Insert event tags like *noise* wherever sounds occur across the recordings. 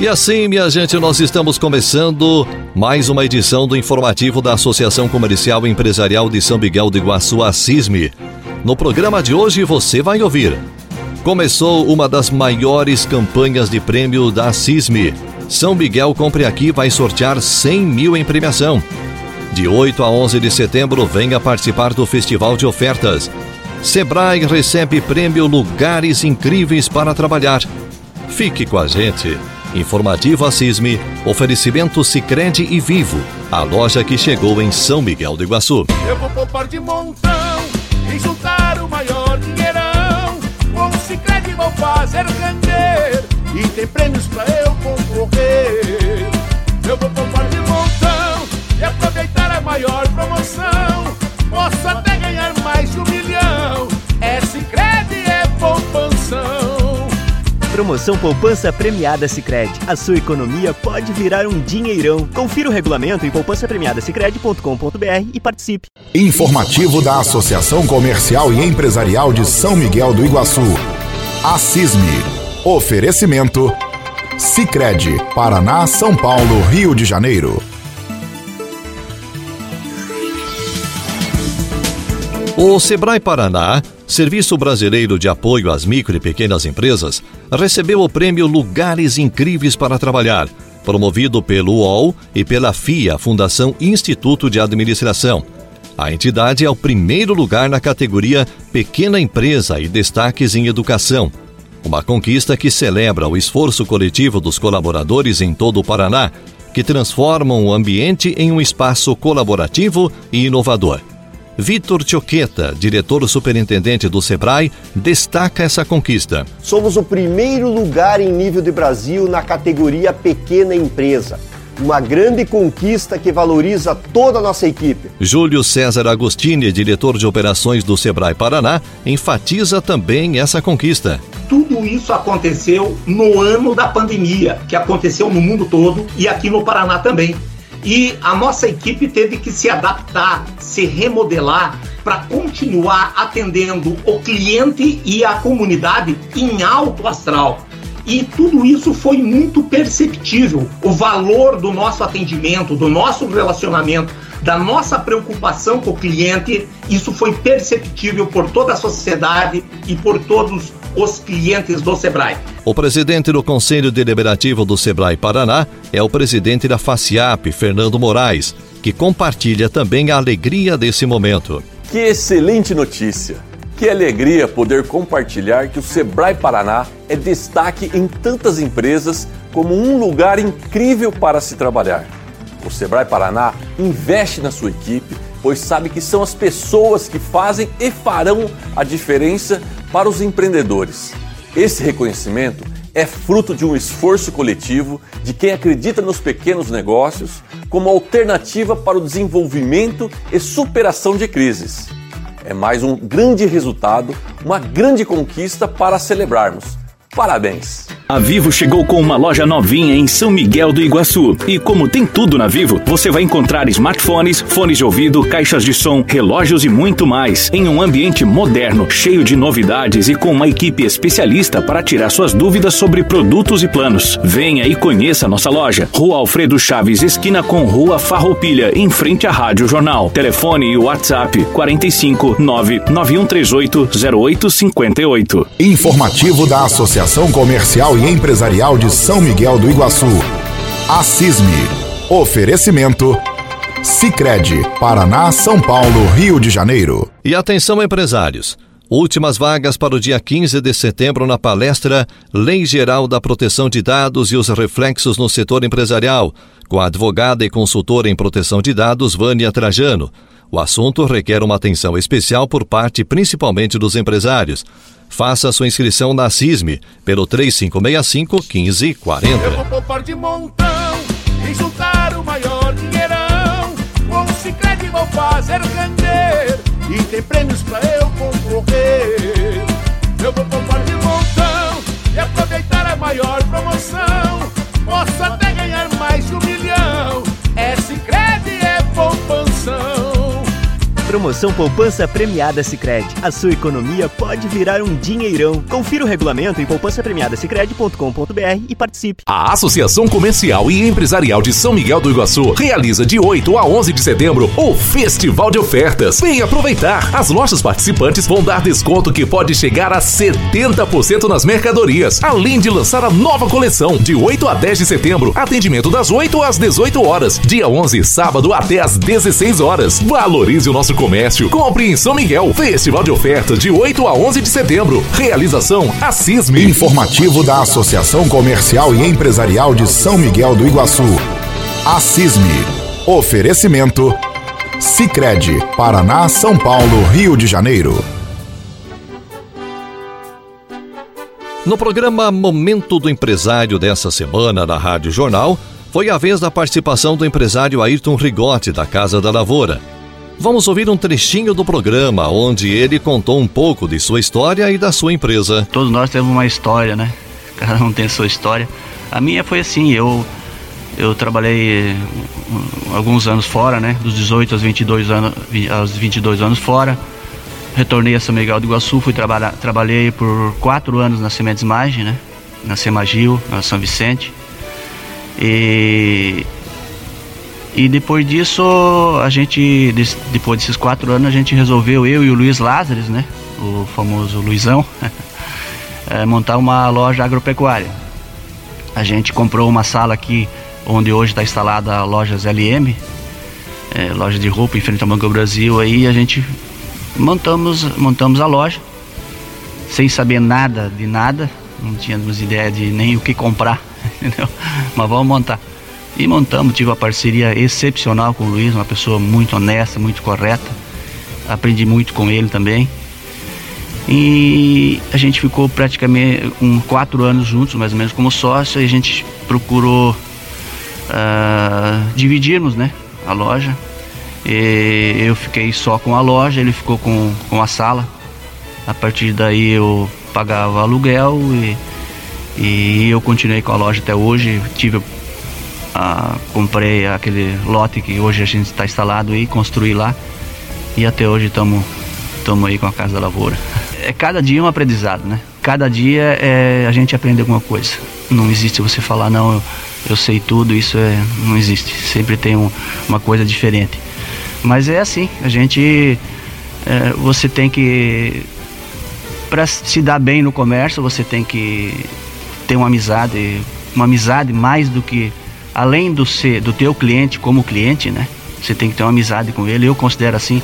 E assim, minha gente, nós estamos começando mais uma edição do informativo da Associação Comercial e Empresarial de São Miguel do Iguaçu, a CISME. No programa de hoje você vai ouvir. Começou uma das maiores campanhas de prêmio da CISME. São Miguel Compre Aqui vai sortear 100 mil em premiação. De 8 a 11 de setembro, venha participar do Festival de Ofertas. Sebrae recebe prêmio Lugares Incríveis para Trabalhar. Fique com a gente. Informativo Assisme, oferecimento Sicredi e Vivo, a loja que chegou em São Miguel do Iguaçu. Eu vou poupar de montão e juntar o maior dinheirão. Com o Sicredi vou fazer render e tem prêmios pra eu concorrer. Eu vou poupar de montão Promoção Poupança Premiada Sicredi. A sua economia pode virar um dinheirão. Confira o regulamento em poupancapremiadasicredi.com.br e participe. Informativo da Associação Comercial e Empresarial de São Miguel do Iguaçu. A. Oferecimento Sicredi, Paraná, São Paulo, Rio de Janeiro. O Sebrae Paraná, Serviço Brasileiro de Apoio às Micro e Pequenas Empresas, recebeu o prêmio Lugares Incríveis para Trabalhar, promovido pelo UOL e pela FIA, Fundação Instituto de Administração. A entidade é o primeiro lugar na categoria Pequena Empresa e Destaques em Educação. Uma conquista que celebra o esforço coletivo dos colaboradores em todo o Paraná, que transformam o ambiente em um espaço colaborativo e inovador. Vitor Tioqueta, diretor superintendente do Sebrae, destaca essa conquista. Somos o primeiro lugar em nível de Brasil na categoria Pequena Empresa. Uma grande conquista que valoriza toda a nossa equipe. Júlio César Agostini, diretor de operações do Sebrae Paraná, enfatiza também essa conquista. Tudo isso aconteceu no ano da pandemia, que aconteceu no mundo todo e aqui no Paraná também. E a nossa equipe teve que se adaptar, se remodelar para continuar atendendo o cliente e a comunidade em alto astral. E tudo isso foi muito perceptível. O valor do nosso atendimento, do nosso relacionamento, da nossa preocupação com o cliente, isso foi perceptível por toda a sociedade e por todos os clientes do Sebrae. O presidente do Conselho Deliberativo do Sebrae Paraná é o presidente da FACIAP, Fernando Moraes, que compartilha também a alegria desse momento. Que excelente notícia! Que alegria poder compartilhar que o Sebrae Paraná é destaque em tantas empresas como um lugar incrível para se trabalhar. O Sebrae Paraná investe na sua equipe, pois sabe que são as pessoas que fazem e farão a diferença para os empreendedores. Esse reconhecimento é fruto de um esforço coletivo de quem acredita nos pequenos negócios como alternativa para o desenvolvimento e superação de crises. É mais um grande resultado, uma grande conquista para celebrarmos. Parabéns! A Vivo chegou com uma loja novinha em São Miguel do Iguaçu. E como tem tudo na Vivo, você vai encontrar smartphones, fones de ouvido, caixas de som, relógios e muito mais, em um ambiente moderno, cheio de novidades e com uma equipe especialista para tirar suas dúvidas sobre produtos e planos. Venha e conheça nossa loja. Rua Alfredo Chaves, esquina com Rua Farroupilha, em frente à Rádio Jornal. Telefone e WhatsApp 45 99138 0858. Informativo da Associação Comercial e Empresarial de São Miguel do Iguaçu. A CISME. Oferecimento Sicredi, Paraná, São Paulo, Rio de Janeiro. E atenção empresários. Últimas vagas para o dia 15 de setembro na palestra Lei Geral da Proteção de Dados e os Reflexos no Setor Empresarial, com a advogada e consultora em proteção de dados Vânia Trajano. O assunto requer uma atenção especial por parte principalmente dos empresários. Faça sua inscrição na CISME pelo 3565 1540. Eu vou poupar de montão e juntar o maior dinheirão. Com o Sicredi vou fazer render e Promoção Poupança Premiada Sicredi. A sua economia pode virar um dinheirão. Confira o regulamento em poupancapremiadasicredi.com.br e participe. A Associação Comercial e Empresarial de São Miguel do Iguaçu realiza de 8 a 11 de setembro o Festival de Ofertas. Vem aproveitar. As lojas participantes vão dar desconto que pode chegar a 70% nas mercadorias, além de lançar a nova coleção de 8 a 10 de setembro. Atendimento das 8 às 18 horas. Dia 11, sábado até às 16 horas. Valorize o nosso comércio. Compre em São Miguel. Festival de ofertas de 8 a 11 de setembro. Realização Assisme. Informativo da Associação Comercial e Empresarial de São Miguel do Iguaçu. Assisme. Oferecimento. Sicredi, Paraná, São Paulo, Rio de Janeiro. No programa Momento do Empresário dessa semana na Rádio Jornal, foi a vez da participação do empresário Ayrton Rigotti, da Casa da Lavoura. Vamos ouvir um trechinho do programa onde ele contou um pouco de sua história e da sua empresa. Todos nós temos uma história, né? *laughs* Cada um tem sua história. A minha foi assim, eu eu trabalhei alguns anos fora, né? Dos 18 aos 22 anos, aos 22 anos fora. Retornei a São Miguel do Iguaçu, fui trabalhar, trabalhei por quatro anos na Sementes Magem, né? Na Semagil, na São Vicente. E e depois disso, a gente, depois desses quatro anos, a gente resolveu, eu e o Luiz Lázares, né? O famoso Luizão, é, *laughs* montar uma loja agropecuária. A gente comprou uma sala aqui, onde hoje está instalada a loja LM, é, loja de roupa em frente ao Banco Brasil, aí a gente montamos, montamos a loja, sem saber nada de nada, não tínhamos ideia de nem o que comprar, *laughs* entendeu? Mas vamos montar. E montamos, tive uma parceria excepcional com o Luiz, uma pessoa muito honesta, muito correta. Aprendi muito com ele também. E a gente ficou praticamente um, quatro anos juntos, mais ou menos, como sócio, e a gente procurou uh, dividirmos né, a loja. E eu fiquei só com a loja, ele ficou com, com a sala. A partir daí eu pagava aluguel e, e eu continuei com a loja até hoje. Tive comprei aquele lote que hoje a gente está instalado e construí lá. E até hoje estamos aí com a Casa da Lavoura. É cada dia um aprendizado, né? Cada dia é, a gente aprende alguma coisa. Não existe você falar, não, eu, eu sei tudo, isso é, não existe. Sempre tem um, uma coisa diferente. Mas é assim, a gente. É, você tem que. Para se dar bem no comércio, você tem que ter uma amizade, uma amizade mais do que além do ser do teu cliente como cliente, né? Você tem que ter uma amizade com ele. Eu considero assim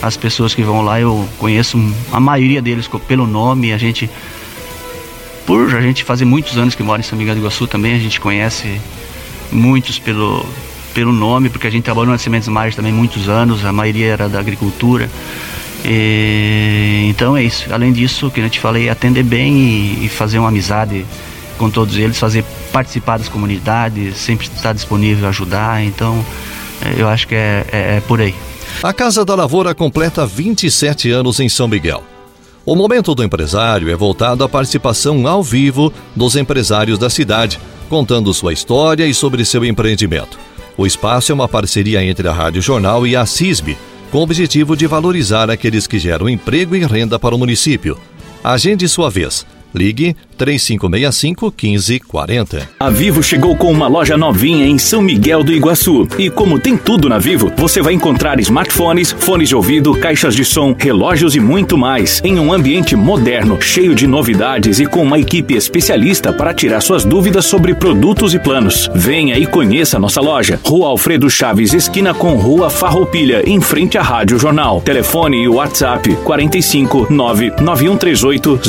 as pessoas que vão lá, eu conheço a maioria deles pelo nome, a gente por a gente fazer muitos anos que mora em São Miguel do Iguaçu também, a gente conhece muitos pelo pelo nome, porque a gente trabalhou na Sementes Mares também muitos anos, a maioria era da agricultura. E, então é isso. Além disso, que eu te falei, atender bem e, e fazer uma amizade com todos eles, fazer participar das comunidades, sempre estar disponível a ajudar. Então, é, eu acho que é, é, é por aí. A Casa da Lavoura completa 27 anos em São Miguel. O momento do empresário é voltado à participação ao vivo dos empresários da cidade, contando sua história e sobre seu empreendimento. O espaço é uma parceria entre a Rádio Jornal e a CISB, com o objetivo de valorizar aqueles que geram emprego e renda para o município. Agende sua vez. Ligue 3565 1540. A Vivo chegou com uma loja novinha em São Miguel do Iguaçu. E como tem tudo na Vivo, você vai encontrar smartphones, fones de ouvido, caixas de som, relógios e muito mais. Em um ambiente moderno, cheio de novidades e com uma equipe especialista para tirar suas dúvidas sobre produtos e planos. Venha e conheça nossa loja. Rua Alfredo Chaves, esquina com Rua Farroupilha, em frente à Rádio Jornal. Telefone e WhatsApp 45 99138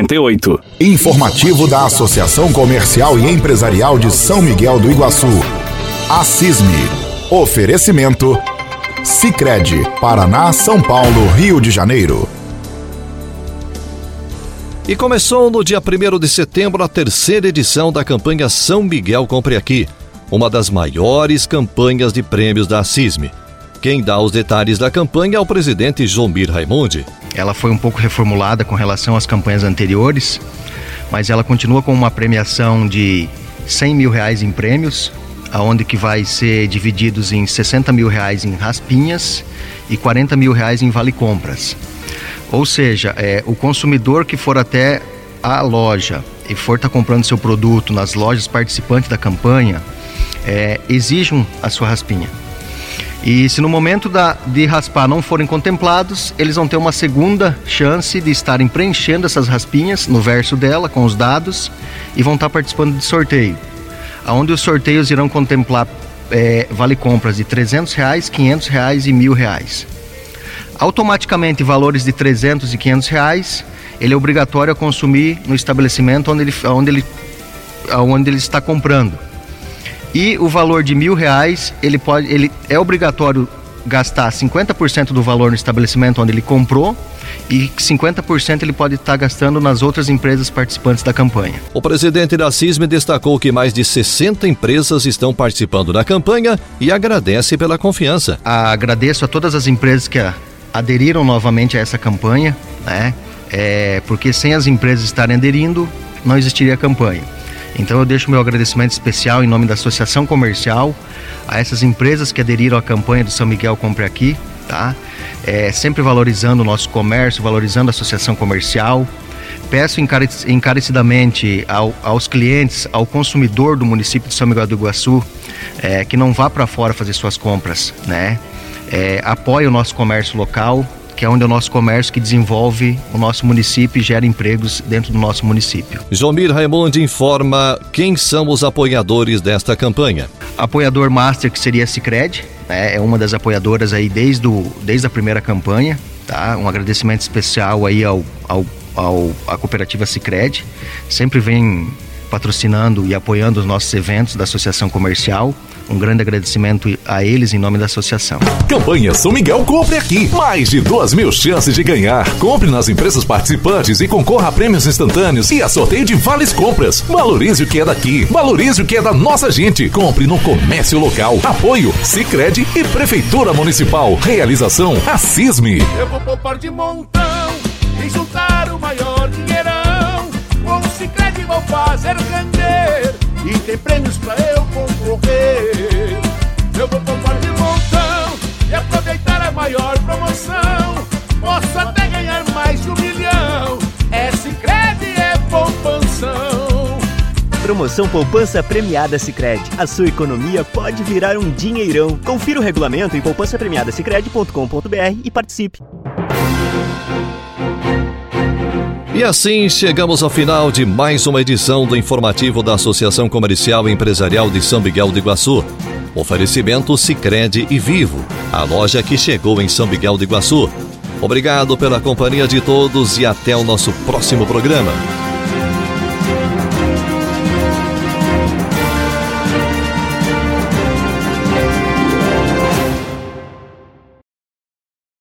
0858. Informativo da Associação Comercial e Empresarial de São Miguel do Iguaçu. Assisme. Oferecimento. Sicredi, Paraná, São Paulo, Rio de Janeiro. E começou no dia 1 de setembro a terceira edição da campanha São Miguel Compre Aqui, uma das maiores campanhas de prêmios da Assisme. Quem dá os detalhes da campanha é o presidente Jomir Raimundi. Ela foi um pouco reformulada com relação às campanhas anteriores, mas ela continua com uma premiação de 100 mil reais em prêmios, aonde que vai ser divididos em 60 mil reais em raspinhas e 40 mil reais em vale compras. Ou seja, é, o consumidor que for até a loja e for estar tá comprando seu produto nas lojas participantes da campanha, é, exijam a sua raspinha. E se no momento da, de raspar não forem contemplados, eles vão ter uma segunda chance de estarem preenchendo essas raspinhas no verso dela com os dados e vão estar participando de sorteio. Onde os sorteios irão contemplar é, vale compras de 300 reais, 500 reais e mil reais. Automaticamente valores de 300 e 500 reais, ele é obrigatório a consumir no estabelecimento onde ele, onde ele, onde ele está comprando. E o valor de mil reais, ele, pode, ele é obrigatório gastar 50% do valor no estabelecimento onde ele comprou e 50% ele pode estar gastando nas outras empresas participantes da campanha. O presidente da CISM destacou que mais de 60 empresas estão participando da campanha e agradece pela confiança. Agradeço a todas as empresas que aderiram novamente a essa campanha, né? É, porque sem as empresas estarem aderindo, não existiria a campanha. Então eu deixo meu agradecimento especial em nome da Associação Comercial a essas empresas que aderiram à campanha do São Miguel Compre Aqui, tá? É, sempre valorizando o nosso comércio, valorizando a associação comercial. Peço encarecidamente ao, aos clientes, ao consumidor do município de São Miguel do Iguaçu, é, que não vá para fora fazer suas compras, né? É, apoie o nosso comércio local, que é onde é o nosso comércio que desenvolve o nosso município e gera empregos dentro do nosso município. Jomir Raimundo informa quem são os apoiadores desta campanha. Apoiador Master, que seria a Cicred, né, é uma das apoiadoras aí desde, o, desde a primeira campanha, tá? Um agradecimento especial aí ao, ao, ao a cooperativa Cicred, sempre vem patrocinando e apoiando os nossos eventos da Associação Comercial. Um grande agradecimento a eles em nome da associação. Campanha São Miguel Compre Aqui. Mais de duas mil chances de ganhar. Compre nas empresas participantes e concorra a prêmios instantâneos e a sorteio de vales compras. Valorize o que é daqui. Valorize o que é da nossa gente. Compre no comércio local. Apoio Sicredi e Prefeitura Municipal. Realização a CISME. Eu vou poupar de montão e juntar o maior fazer render e tem prêmios pra eu concorrer. Eu vou poupar de montão e aproveitar a maior promoção. Posso até ganhar mais de um milhão. É Sicredi é poupanção. Promoção Poupança Premiada Sicredi. A sua economia pode virar um dinheirão. Confira o regulamento em poupancapremiadasicredi.com.br e participe. E assim chegamos ao final de mais uma edição do informativo da Associação Comercial e Empresarial de São Miguel do Iguaçu. Oferecimento Sicredi e Vivo, a loja que chegou em São Miguel do Iguaçu. Obrigado pela companhia de todos e até o nosso próximo programa.